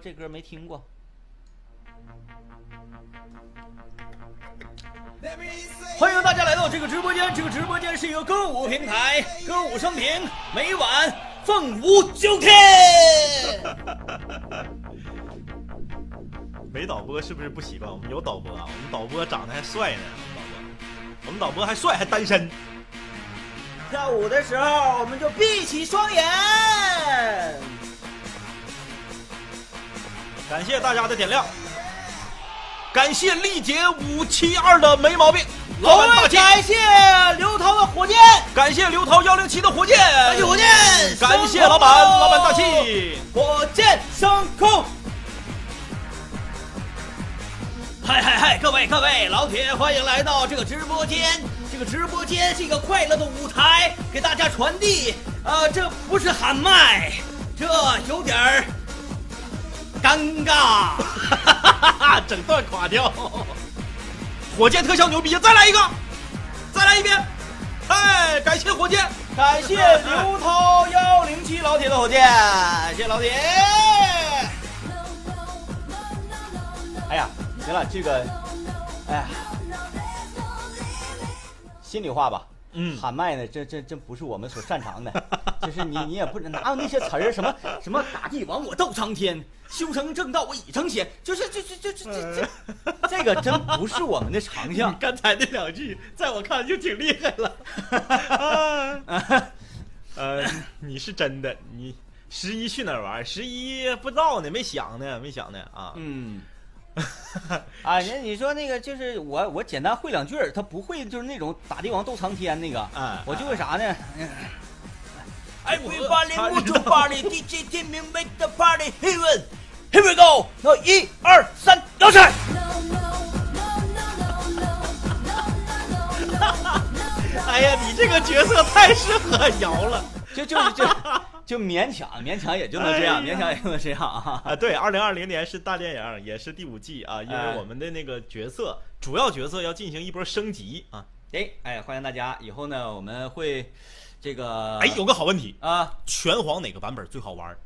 这歌没听过。欢迎大家来到这个直播间，这个直播间是一个歌舞平台，歌舞升平，每晚凤舞九天。没导播是不是不习惯？我们有导播啊，我们导播长得还帅呢，导播我们导播还帅还单身。跳舞的时候，我们就闭起双眼。感谢大家的点亮，感谢丽姐五七二的没毛病，老板大气。感谢刘涛的火箭，感谢刘涛幺零七的火箭，感谢火箭，感谢老板，老板大气，火箭升空。嗨嗨嗨，各位各位，老铁，欢迎来到这个直播间。这个直播间是一个快乐的舞台，给大家传递。呃，这不是喊麦，这有点儿尴尬，整段垮掉。火箭特效牛逼，再来一个，再来一遍。哎，感谢火箭，感谢刘涛幺零七老铁的火箭，谢谢老铁。哎呀。行了，这个，哎呀，心里话吧，嗯，喊麦呢，这这这不是我们所擅长的，就是你你也不哪有那些词儿，什么什么打帝王我斗苍天，修成正道我已成仙，就是这这这这这这，这个真不是我们的长项。刚才那两句，在我看就挺厉害了。呃，你是真的，你十一去哪儿玩？十一不知道呢，没想呢，没想呢啊。嗯。啊，那你说那个就是我，我简单会两句儿，他不会就是那种打帝王斗苍天那个，啊，我就会啥呢？哎，我巴黎木头巴黎，DJ 天明 make the party heaven，here we go，那一二三，摇起来！哎呀，你这个角色太适合摇了，就就就。就勉强，勉强也就能这样，勉强也就能这样啊！啊，对，二零二零年是大电影，也是第五季啊，因为我们的那个角色，主要角色要进行一波升级啊！哎哎，欢迎大家，以后呢我们会这个哎，有个好问题啊，拳皇哪个版本最好玩？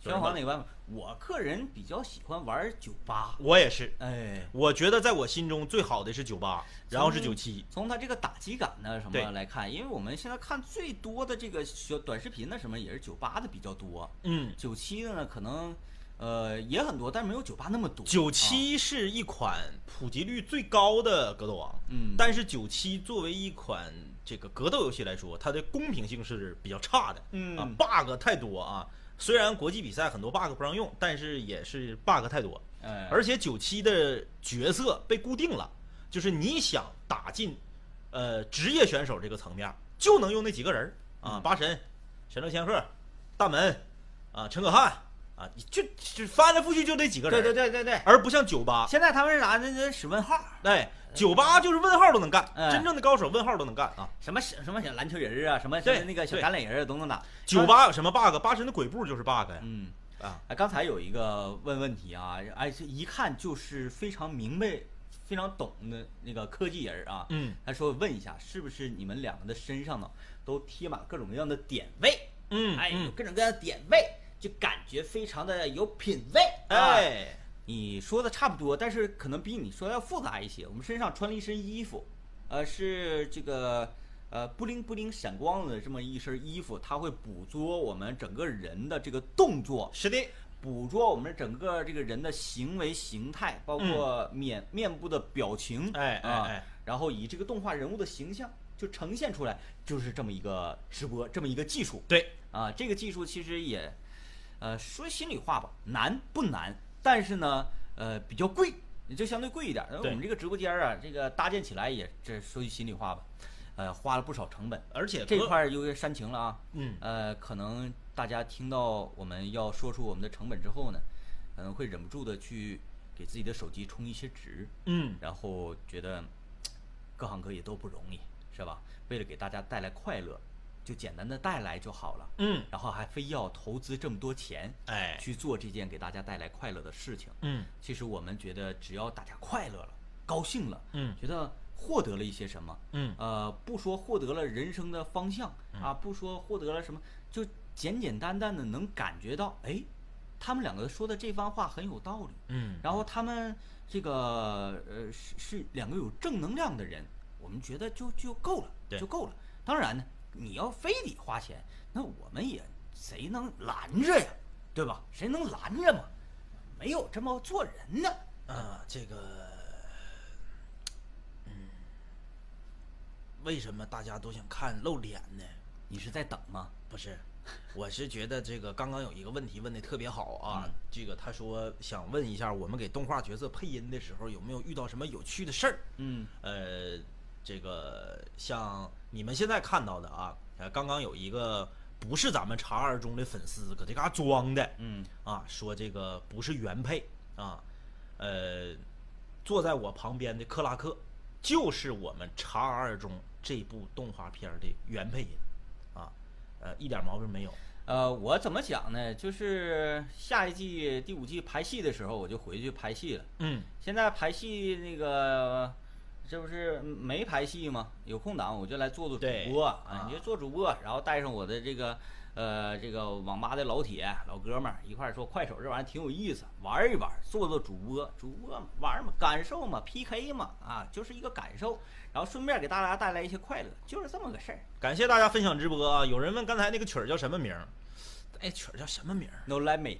拳皇哪个版本？我个人比较喜欢玩九八，我也是。哎，我觉得在我心中最好的是九八，然后是九七。从它这个打击感呢什么来看，因为我们现在看最多的这个小短视频呢什么也是九八的比较多。嗯，九七的呢可能呃也很多，但是没有九八那么多。九七是一款普及率最高的格斗王。嗯，但是九七作为一款这个格斗游戏来说，它的公平性是比较差的。嗯啊，bug 太多啊。虽然国际比赛很多 bug 不让用，但是也是 bug 太多。哎，而且九七的角色被固定了，就是你想打进，呃，职业选手这个层面，就能用那几个人啊，八神、神乐千鹤、大门，啊，陈可汗，啊，就就翻来覆去就这几个人。对对对对对。而不像酒吧，现在他们是啥？那那使问号。对。酒吧就是问号都能干，真正的高手问号都能干啊！什么什么小篮球人啊，什么什么那个小橄榄人啊，都能打。酒吧有什么 bug？八神的鬼步就是 bug 呀。嗯啊，哎，刚才有一个问问题啊，哎，一看就是非常明白、非常懂的那个科技人啊。嗯，他说问一下，是不是你们两个的身上呢都贴满各种各样的点位？嗯，哎，有各种各样的点位，就感觉非常的有品位。哎。你说的差不多，但是可能比你说的要复杂一些。我们身上穿了一身衣服，呃，是这个呃布灵布灵闪光的这么一身衣服，它会捕捉我们整个人的这个动作，是的，捕捉我们整个这个人的行为形态，包括面面部的表情，哎哎，然后以这个动画人物的形象就呈现出来，就是这么一个直播，这么一个技术。对，啊，这个技术其实也，呃，说心里话吧，难不难？但是呢，呃，比较贵，也就相对贵一点。我们这个直播间啊，这个搭建起来也，这说句心里话吧，呃，花了不少成本。而且这块儿又煽情了啊，嗯，呃，可能大家听到我们要说出我们的成本之后呢，可能会忍不住的去给自己的手机充一些值，嗯，然后觉得各行各业都不容易，是吧？为了给大家带来快乐。就简单的带来就好了，嗯，然后还非要投资这么多钱，哎，去做这件给大家带来快乐的事情，嗯，其实我们觉得只要大家快乐了，高兴了，嗯，觉得获得了一些什么，嗯，呃，不说获得了人生的方向啊，不说获得了什么，就简简单单的能感觉到，哎，他们两个说的这番话很有道理，嗯，然后他们这个呃是是两个有正能量的人，我们觉得就就够了，就够了。当然呢，你要非得花钱，那我们也谁能拦着呀？对吧？谁能拦着嘛？没有这么做人的啊，这个，嗯，为什么大家都想看露脸呢？你是在等吗？不是。我是觉得这个刚刚有一个问题问的特别好啊，这个他说想问一下，我们给动画角色配音的时候有没有遇到什么有趣的事儿？嗯，呃，这个像你们现在看到的啊，呃，刚刚有一个不是咱们茶二中的粉丝搁这嘎装的，嗯，啊，说这个不是原配啊，呃，坐在我旁边的克拉克就是我们茶二中这部动画片的原配音。呃，一点毛病没有。呃，我怎么讲呢？就是下一季第五季排戏的时候，我就回去拍戏了。嗯，现在拍戏那个，这不是没排戏吗？有空档我就来做做主播啊，你就做主播，然后带上我的这个。呃，这个网吧的老铁、老哥们儿一块儿说，快手这玩意儿挺有意思，玩一玩，做做主播，主播嘛，玩嘛，感受嘛，PK 嘛，啊，就是一个感受，然后顺便给大家带来一些快乐，就是这么个事儿。感谢大家分享直播啊！有人问刚才那个曲儿叫什么名儿？哎，曲儿叫什么名儿？No limit。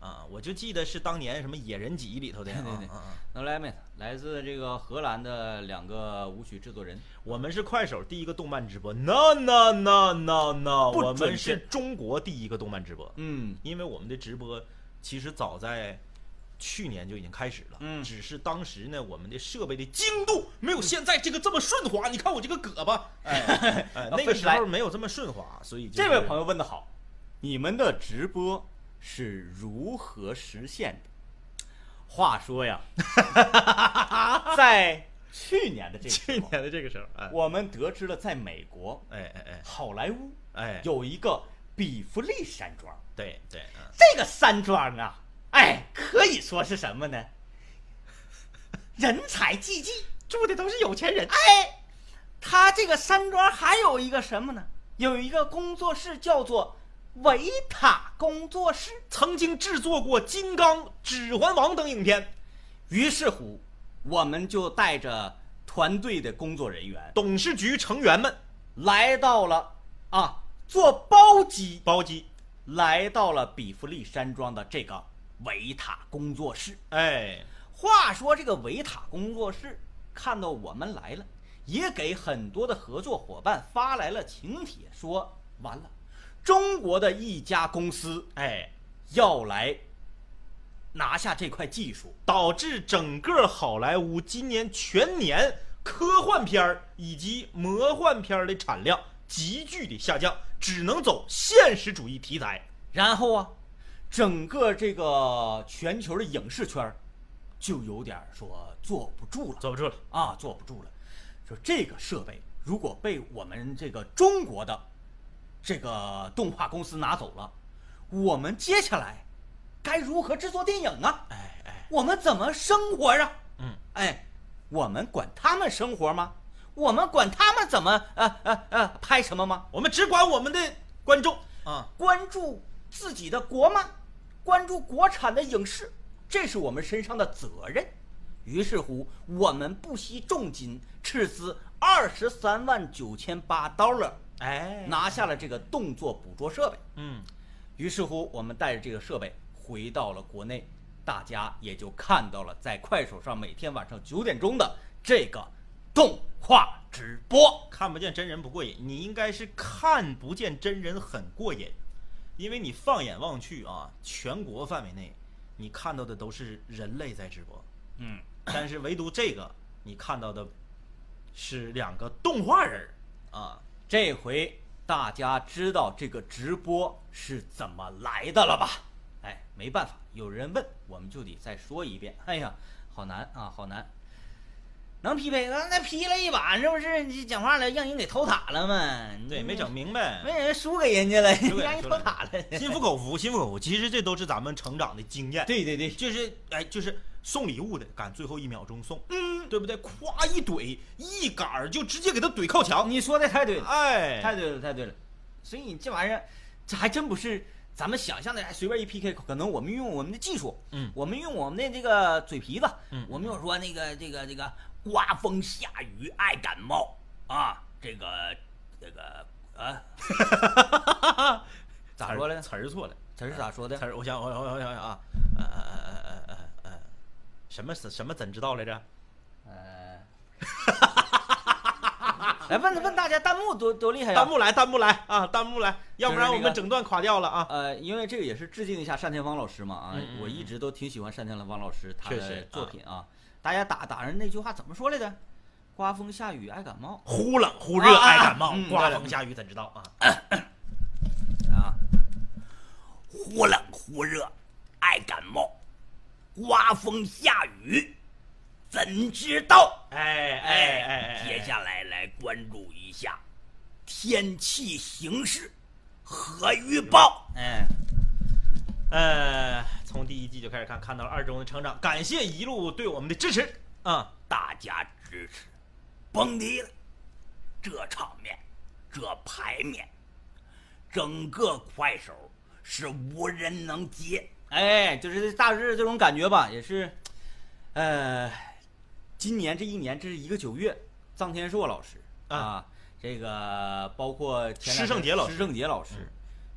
啊，我就记得是当年什么《野人集》里头的，对对对，No Limit，来自这个荷兰的两个舞曲制作人。我们是快手第一个动漫直播，No No No No No，我们是中国第一个动漫直播。嗯，因为我们的直播其实早在去年就已经开始了，嗯，只是当时呢，我们的设备的精度没有现在这个这么顺滑。你看我这个胳膊，哎，那个时候没有这么顺滑，所以这位朋友问的好，你们的直播。是如何实现的？话说呀，在去年的这个去年的这个时候，我们得知了在美国，哎哎哎，好莱坞，哎，有一个比弗利山庄。对对，这个山庄啊，哎，可以说是什么呢？人才济济，住的都是有钱人。哎，他这个山庄还有一个什么呢？有一个工作室叫做。维塔工作室曾经制作过《金刚》《指环王》等影片，于是乎，我们就带着团队的工作人员、董事局成员们，来到了啊，做包机，包机，来到了比弗利山庄的这个维塔工作室。哎，话说这个维塔工作室看到我们来了，也给很多的合作伙伴发来了请帖，说完了。中国的一家公司，哎，要来拿下这块技术，导致整个好莱坞今年全年科幻片儿以及魔幻片儿的产量急剧的下降，只能走现实主义题材。然后啊，整个这个全球的影视圈就有点说坐不住了，坐不住了啊，坐不住了。说这个设备如果被我们这个中国的。这个动画公司拿走了，我们接下来该如何制作电影啊？哎哎，我们怎么生活啊？嗯，哎，我们管他们生活吗？我们管他们怎么呃呃呃拍什么吗？我们只管我们的观众啊，关注自己的国漫，关注国产的影视，这是我们身上的责任。于是乎，我们不惜重金斥资二十三万九千八刀了。哎，拿下了这个动作捕捉设备，嗯，于是乎我们带着这个设备回到了国内，大家也就看到了在快手上每天晚上九点钟的这个动画直播。看不见真人不过瘾，你应该是看不见真人很过瘾，因为你放眼望去啊，全国范围内你看到的都是人类在直播，嗯，但是唯独这个你看到的是两个动画人儿啊。这回大家知道这个直播是怎么来的了吧？哎，没办法，有人问，我们就得再说一遍。哎呀，好难啊，好难！能匹配？那那劈了一把，这不是你讲话了，让人给偷塔了吗？对，没整明白，没人输给人家了，让人偷塔了。心服口服，心服口服。其实这都是咱们成长的经验。对对对，就是哎，就是送礼物的，赶最后一秒钟送，嗯，对不对？夸一怼，一杆儿就直接给他怼靠墙。你说的太对了，哎，太对了，太对了。所以你这玩意儿，这还真不是咱们想象的随便一 PK，可能我们用我们的技术，嗯，我们用我们的这个嘴皮子，嗯，我们就说那个这个这个刮风下雨爱感冒啊，这个这个啊，咋说的？词儿错了，词儿咋说的？词儿，我想我我我想想啊，呃呃呃呃呃呃，什么什么怎知道来着？呃。来问问大家，弹幕多多厉害呀！弹幕来，弹幕来啊！弹幕来，要不然我们整段垮掉了啊！呃，因为这个也是致敬一下单田芳老师嘛啊！我一直都挺喜欢单田芳老师他的作品啊。大家打打人那句话怎么说来着？刮风下雨爱感冒，忽冷忽热爱感冒。刮风下雨怎知道啊？啊，忽冷忽热爱感冒，刮风下雨。怎知道？哎哎哎！接下来来关注一下天气形势和预报。哎，呃，从第一季就开始看，看到了二中的成长，感谢一路对我们的支持啊！大家支持，甭提了，这场面，这牌面，整个快手是无人能接。哎，就是大致这种感觉吧，也是，呃。今年这一年，这是一个九月，臧天朔老师啊，这个包括施圣杰老师，施圣杰老师，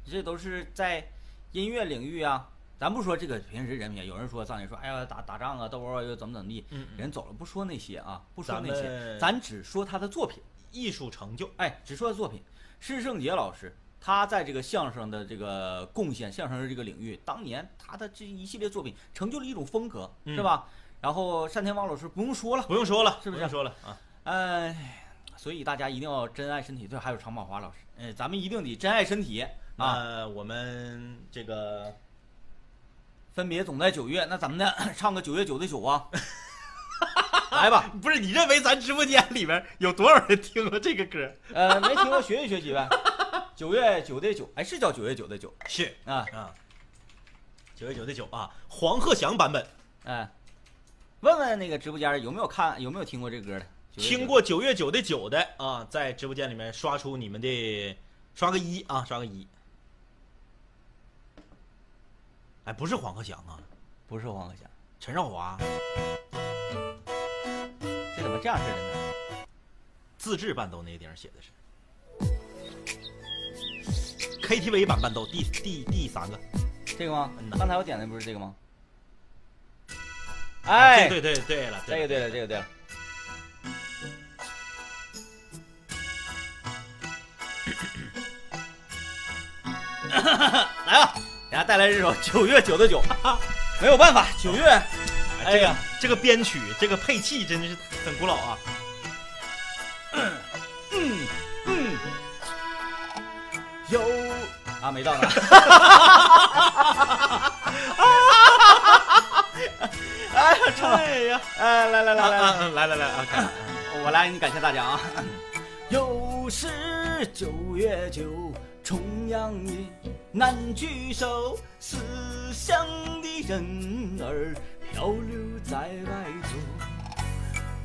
这都是在音乐领域啊。咱不说这个平时人品，有人说臧天朔，哎呀打打仗啊，斗殴又怎么怎么地，人走了不说那些啊，不说那些，咱只说他的作品，艺术成就，哎，只说作品。施圣杰老师，他在这个相声的这个贡献，相声的这个领域，当年他的这一系列作品，成就了一种风格，是吧？然后单田芳老师不用说了，不用说了，是不是？不用说了啊，哎，所以大家一定要珍爱身体。对，还有常宝华老师，哎，咱们一定得珍爱身体啊。我们这个分别总在九月，那咱们呢 唱个九月九的九啊，来吧。不是你认为咱直播间里面有多少人听过这个歌？呃，没听过，学习学习呗。九月九的九，哎，是叫九月九的九，是啊啊，九月九的九啊，黄鹤翔版本，哎。问问那个直播间有没有看有没有听过这歌的？听过九月九的九的啊，在直播间里面刷出你们的，刷个一啊，刷个一。哎，不是黄鹤翔啊，不是黄鹤翔，陈少华。这怎么这样式的呢？自制伴奏那个地方写的是 KTV 版伴奏第第第三个，这个吗？刚才我点的不是这个吗？哎，对对对了，这个对了，这个对了。来吧，给大家带来这首九月九的九，没有办法，九月，哎呀，这个编曲，这个配器真的是很古老啊。嗯嗯，有啊，没到呢。哎呀，哎呀，哎，来来来来来来来啊！我来，你感谢大家啊！又是九月九，重阳夜，难聚首，思乡的人儿漂流在外头。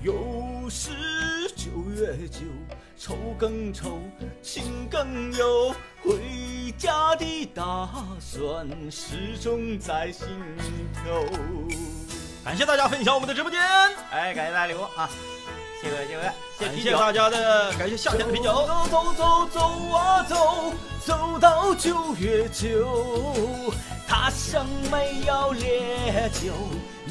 又是九月九，愁更愁，情更忧，回家的打算始终在心头。感谢大家分享我们的直播间，哎，感谢大家礼物啊！谢谢谢谢感谢大家的，感谢夏天的啤酒。走走走走啊走，走到九月九，他乡没有烈酒，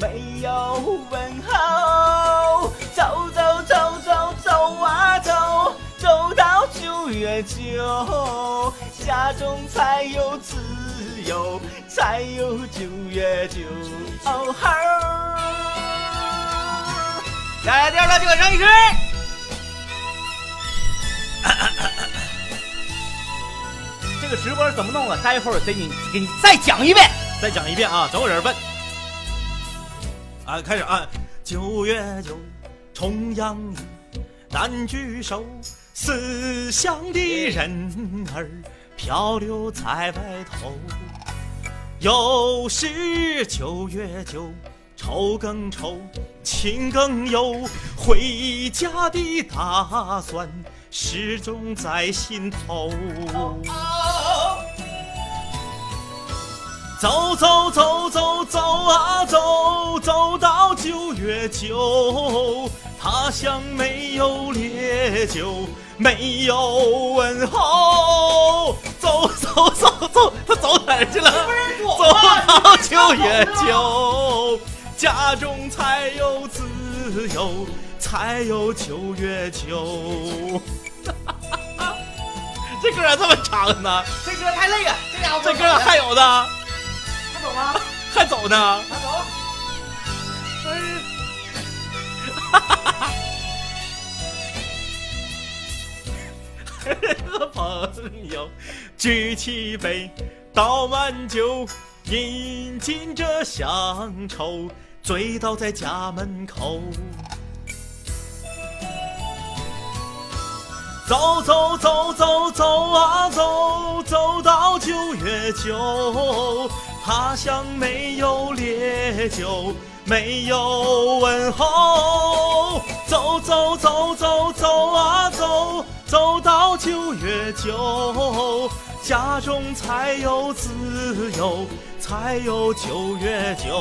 没有问候。走走走走走啊走，走到九月九，家中才有自由，才有九月九。哦吼！来，第二个就给张医师。这个直播怎么弄啊？待会儿给你给你再讲一遍，再讲一遍啊！总有人问。啊，开始啊！九月九，重阳夜，难聚首，思乡的人儿漂流在外头。又是九月九，愁更愁，情更忧，回家的打算始终在心头。走走走走走啊走，走到九月九，他乡没有烈酒，没有问候。走走走走，他走哪儿去了？走到九月九，家中才有自由，才有九月九。这歌咋这么长呢？这歌太累了，这。歌还有呢。还走吗？还走呢？还走？哈哈哈哈！和朋友举起杯，倒满酒，饮尽这乡愁，醉倒在家门口。走走走走走啊走，走到九月九。他乡没有烈酒，没有问候。走走走走走啊走，走到九月九，家中才有自由，才有九月九。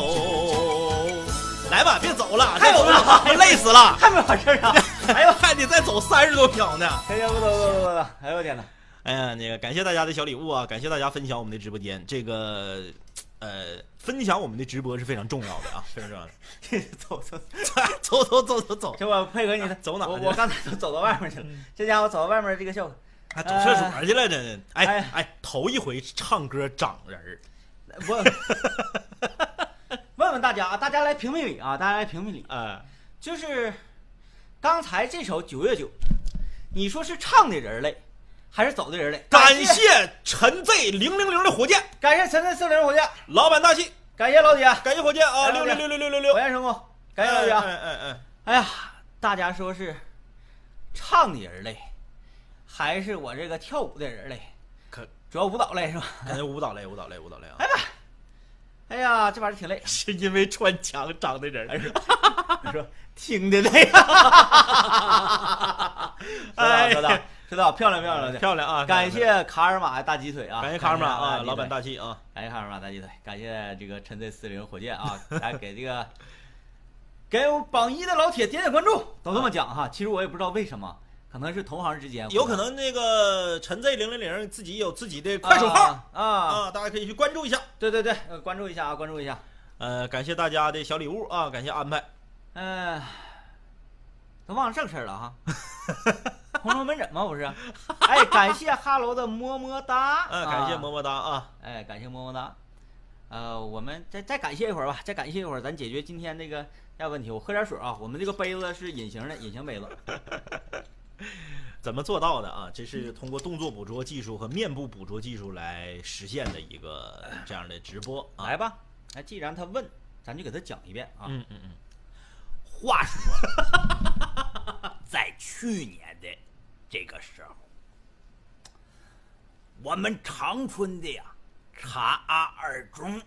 来吧，别走了，还有呢，累死了，还没完事儿啊？还有还得再走三十多秒呢。行行，不走不走不走，哎呦我天哪！哎呀，那个感谢大家的小礼物啊，感谢大家分享我们的直播间，这个。呃，分享我们的直播是非常重要的啊，非常重要的。走走走走走走走，这我配合你的，走哪？我我刚才都走到外面去了，这家伙走到外面这个效果，还走厕所去了，这哎哎，头一回唱歌长人儿。我问问大家啊，大家来评评理啊，大家来评评理啊，就是刚才这首《九月九》，你说是唱的人累？还是走的人嘞！感谢陈 Z 零零零的火箭，感谢陈 Z 四零火箭，老板大气，感谢老铁，感谢火箭啊！六六六六六六六，火箭成功，感谢老铁。嗯嗯嗯，哎呀，大家说是唱的人累，还是我这个跳舞的人累？可主要舞蹈累是吧？感觉舞蹈累，舞蹈累，舞蹈累啊！哎呀，哎呀，这玩意儿挺累，是因为穿墙长的人，你说听的累。哎呀。知道漂亮漂亮漂亮啊！感谢卡尔玛大鸡腿啊！感谢卡尔玛啊，老板大气啊！感谢卡尔玛大鸡腿，感谢这个陈 Z 四零火箭啊！来给这个给我榜一的老铁点点关注，都这么讲哈。其实我也不知道为什么，可能是同行之间，有可能那个陈 Z 零零零自己有自己的快手号啊啊，大家可以去关注一下。对对对，关注一下啊，关注一下。呃，感谢大家的小礼物啊，感谢安排。嗯，都忘了正事了哈。红楼门诊吗？不是，哎，感谢哈喽的么么哒，嗯，感谢么么哒啊，哎，感谢么么哒，呃，我们再再感谢一会儿吧，再感谢一会儿，咱解决今天这个大问题。我喝点水啊，我们这个杯子是隐形的，隐形杯子，怎么做到的啊？这是通过动作捕捉技术和面部捕捉技术来实现的一个这样的直播。来吧，那既然他问，咱就给他讲一遍啊。嗯嗯嗯。话说，在去年的。这个时候，我们长春的呀，查阿二中，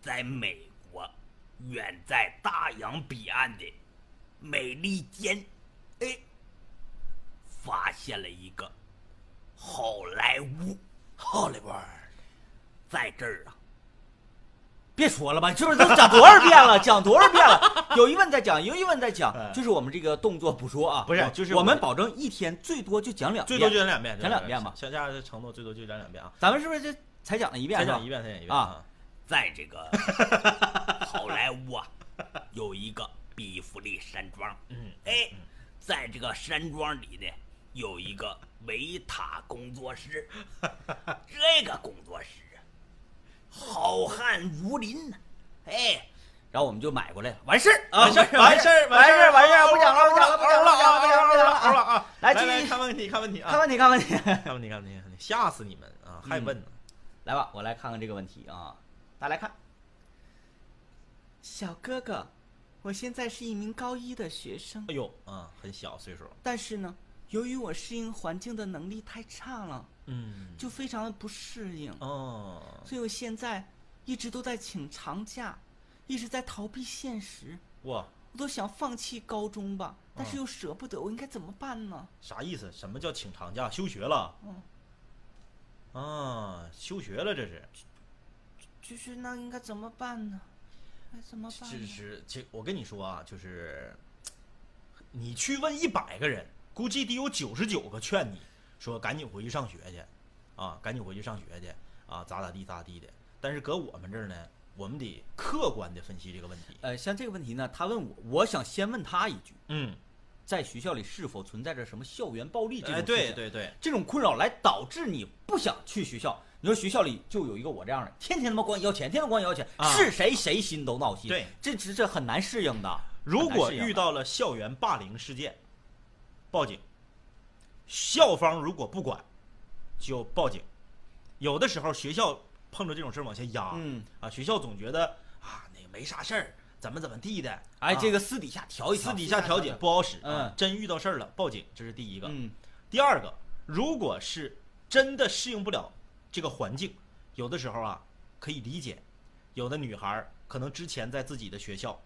在美国远在大洋彼岸的美利坚，哎，发现了一个好莱坞，好莱坞，在这儿啊。别说了吧，就是都讲多少遍了，讲多少遍了，有疑问再讲，有疑问再讲，就是我们这个动作捕捉啊，不是，就是我们保证一天最多就讲两，最多就讲两遍，讲两遍吧。小佳承诺最多就讲两遍啊。咱们是不是就才讲了一遍？才讲一遍，才讲一遍啊。在这个好莱坞啊，有一个比弗利山庄，嗯，哎，在这个山庄里呢，有一个维塔工作室，这个工作室。好汉如林呐，哎，然后我们就买过来了，完事儿啊，完事儿，完事儿，完事儿，完事儿，不讲了，不讲了，不讲了，不讲了，不讲了，不讲了啊！来，继续看问题，看问题啊，看问题，看问题，看问题，看问题，吓死你们啊！还问呢？来吧，我来看看这个问题啊，大家来看，小哥哥，我现在是一名高一的学生，哎呦，啊，很小岁数，但是呢，由于我适应环境的能力太差了。嗯，就非常的不适应哦，所以我现在一直都在请长假，一直在逃避现实。哇，我都想放弃高中吧，但是又舍不得，我应该怎么办呢？啥意思？什么叫请长假？休学了？嗯，啊，休学了这是？就是那应该怎么办呢？该怎么办？其我跟你说啊，就是你去问一百个人，估计得有九十九个劝你说赶紧回去上学去，啊，赶紧回去上学去，啊，咋咋地咋地的。但是搁我们这儿呢，我们得客观的分析这个问题。呃，像这个问题呢，他问我，我想先问他一句，嗯，在学校里是否存在着什么校园暴力这种？哎，对对对，这种困扰来导致你不想去学校。你说学校里就有一个我这样的，天天他妈管你要钱，天天管你要钱，是谁谁心都闹心。对，这这这很难适应的。如果遇到了校园霸凌事件，报警。校方如果不管，就报警。有的时候学校碰着这种事儿往下压，嗯啊，学校总觉得啊那个没啥事儿，怎么怎么地的，哎，这个私底下调一私底下调解不好使。嗯，真遇到事儿了，报警，这是第一个。嗯，第二个，如果是真的适应不了。这个环境，有的时候啊可以理解，有的女孩可能之前在自己的学校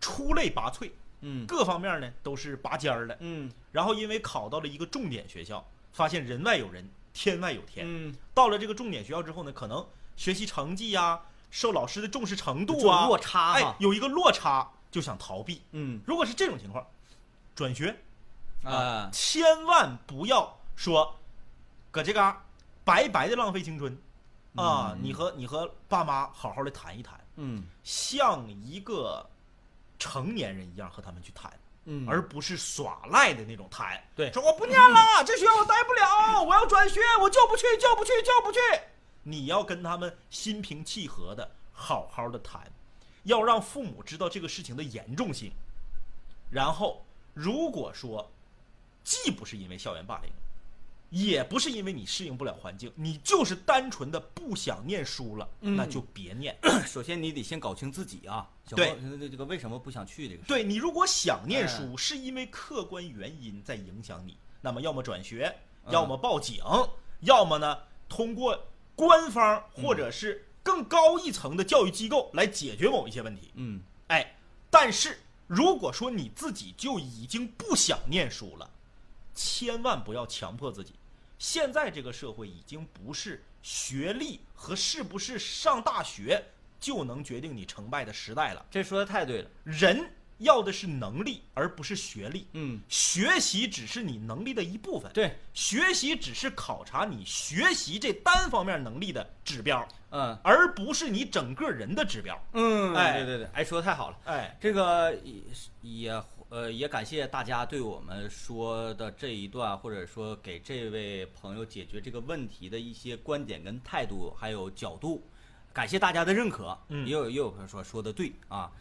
出类拔萃，嗯，各方面呢都是拔尖儿的，嗯，然后因为考到了一个重点学校，发现人外有人，天外有天，嗯，到了这个重点学校之后呢，可能学习成绩呀，受老师的重视程度啊，落差，哎，有一个落差就想逃避，嗯，如果是这种情况，转学啊，千万不要说搁这嘎。白白的浪费青春，啊！你和你和爸妈好好的谈一谈，嗯，像一个成年人一样和他们去谈，嗯，而不是耍赖的那种谈。对，说我不念了，这学校我待不了，我要转学，我就不去，就不去，就不去。你要跟他们心平气和的好好的谈，要让父母知道这个事情的严重性。然后，如果说既不是因为校园霸凌。也不是因为你适应不了环境，你就是单纯的不想念书了，那就别念。首先你得先搞清自己啊，对，这个为什么不想去这个？对你如果想念书，是因为客观原因在影响你，那么要么转学，要么报警，要么呢通过官方或者是更高一层的教育机构来解决某一些问题。嗯，哎，但是如果说你自己就已经不想念书了，千万不要强迫自己。现在这个社会已经不是学历和是不是上大学就能决定你成败的时代了。这说的太对了，人要的是能力，而不是学历。嗯，学习只是你能力的一部分。对，学习只是考察你学习这单方面能力的指标。嗯，而不是你整个人的指标。嗯，哎，对对对，哎，说的太好了。哎，这个也也。呃，也感谢大家对我们说的这一段，或者说给这位朋友解决这个问题的一些观点跟态度，还有角度，感谢大家的认可。嗯，也有也有朋友说说的对啊，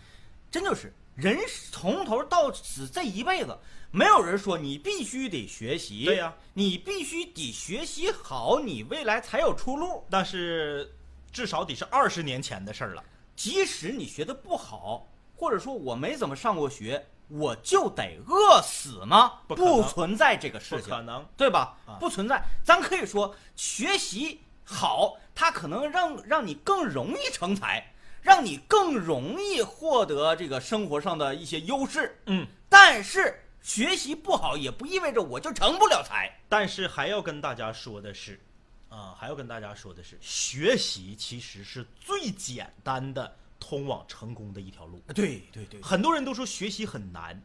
真就是人从头到死这一辈子，没有人说你必须得学习，对呀，你必须得学习好，你未来才有出路。但是至少得是二十年前的事儿了。即使你学的不好，或者说我没怎么上过学。我就得饿死吗？不存在这个事情，不可能，对吧？不存在。咱可以说学习好，它可能让让你更容易成才，让你更容易获得这个生活上的一些优势。嗯，但是学习不好也不意味着我就成不了才。但是还要跟大家说的是，啊，还要跟大家说的是，学习其实是最简单的。通往成功的一条路。对对对，很多人都说学习很难，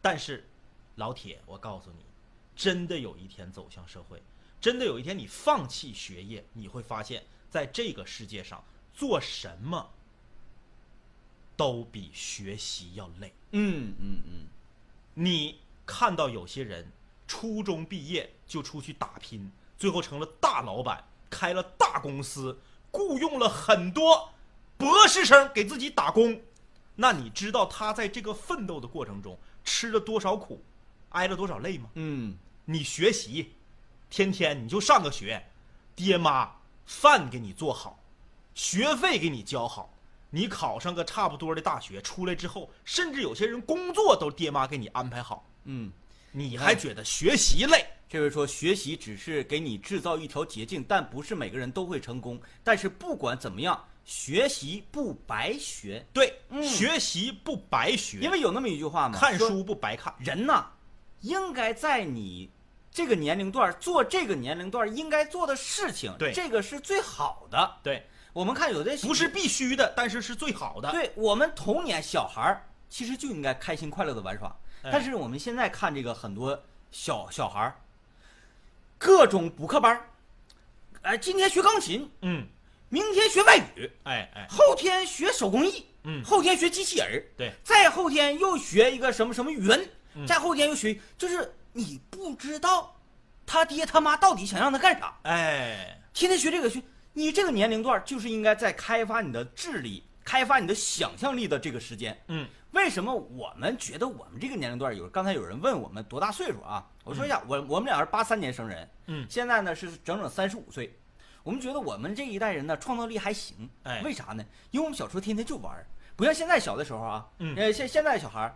但是，老铁，我告诉你，真的有一天走向社会，真的有一天你放弃学业，你会发现在这个世界上做什么都比学习要累。嗯嗯嗯，你看到有些人初中毕业就出去打拼，最后成了大老板，开了大公司，雇佣了很多。博士生给自己打工，那你知道他在这个奋斗的过程中吃了多少苦，挨了多少累吗？嗯，你学习，天天你就上个学，爹妈饭给你做好，学费给你交好，你考上个差不多的大学，出来之后，甚至有些人工作都爹妈给你安排好。嗯，你还觉得学习累？这位说学习只是给你制造一条捷径，但不是每个人都会成功。但是不管怎么样。学习不白学，对，学习不白学，因为有那么一句话嘛，看书不白看。人呐，应该在你这个年龄段做这个年龄段应该做的事情，对，这个是最好的。对，我们看有的不是必须的，但是是最好的。对我们童年小孩儿其实就应该开心快乐的玩耍，但是我们现在看这个很多小小孩儿，各种补课班儿，哎，今天学钢琴，嗯，明天学外语，哎哎，后天学手工艺，嗯，后天学机器人儿，对，再后天又学一个什么什么语文，再后天又学，就是你不知道他爹他妈到底想让他干啥，哎，天天学这个学。你这个年龄段就是应该在开发你的智力、开发你的想象力的这个时间。嗯，为什么我们觉得我们这个年龄段有？刚才有人问我们多大岁数啊？我说一下，我我们俩是八三年生人，嗯，现在呢是整整三十五岁。我们觉得我们这一代人呢创造力还行。哎，为啥呢？因为我们小时候天天就玩，不像现在小的时候啊。嗯，呃，现现在小孩，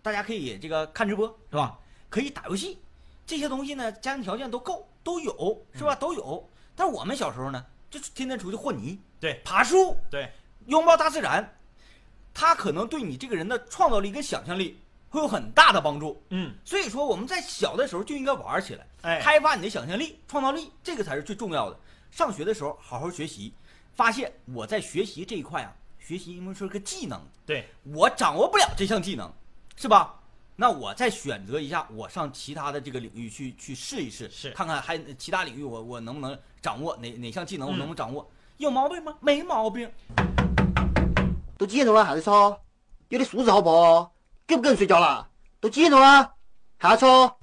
大家可以这个看直播是吧？可以打游戏，这些东西呢家庭条件都够，都有是吧？都有。但是我们小时候呢？就天天出去和泥，对，爬树，对，拥抱大自然，它可能对你这个人的创造力跟想象力会有很大的帮助。嗯，所以说我们在小的时候就应该玩起来，哎，开发你的想象力、创造力，这个才是最重要的。上学的时候好好学习，发现我在学习这一块啊，学习因为是个技能，对我掌握不了这项技能，是吧？那我再选择一下，我上其他的这个领域去去试一试，是看看还其他领域我我能不能掌握哪哪项技能我能不能掌握？有毛病吗？没毛病。都几点钟了还在吵？有点素质好不好？给不给人睡觉了？都几点钟了？还要吵？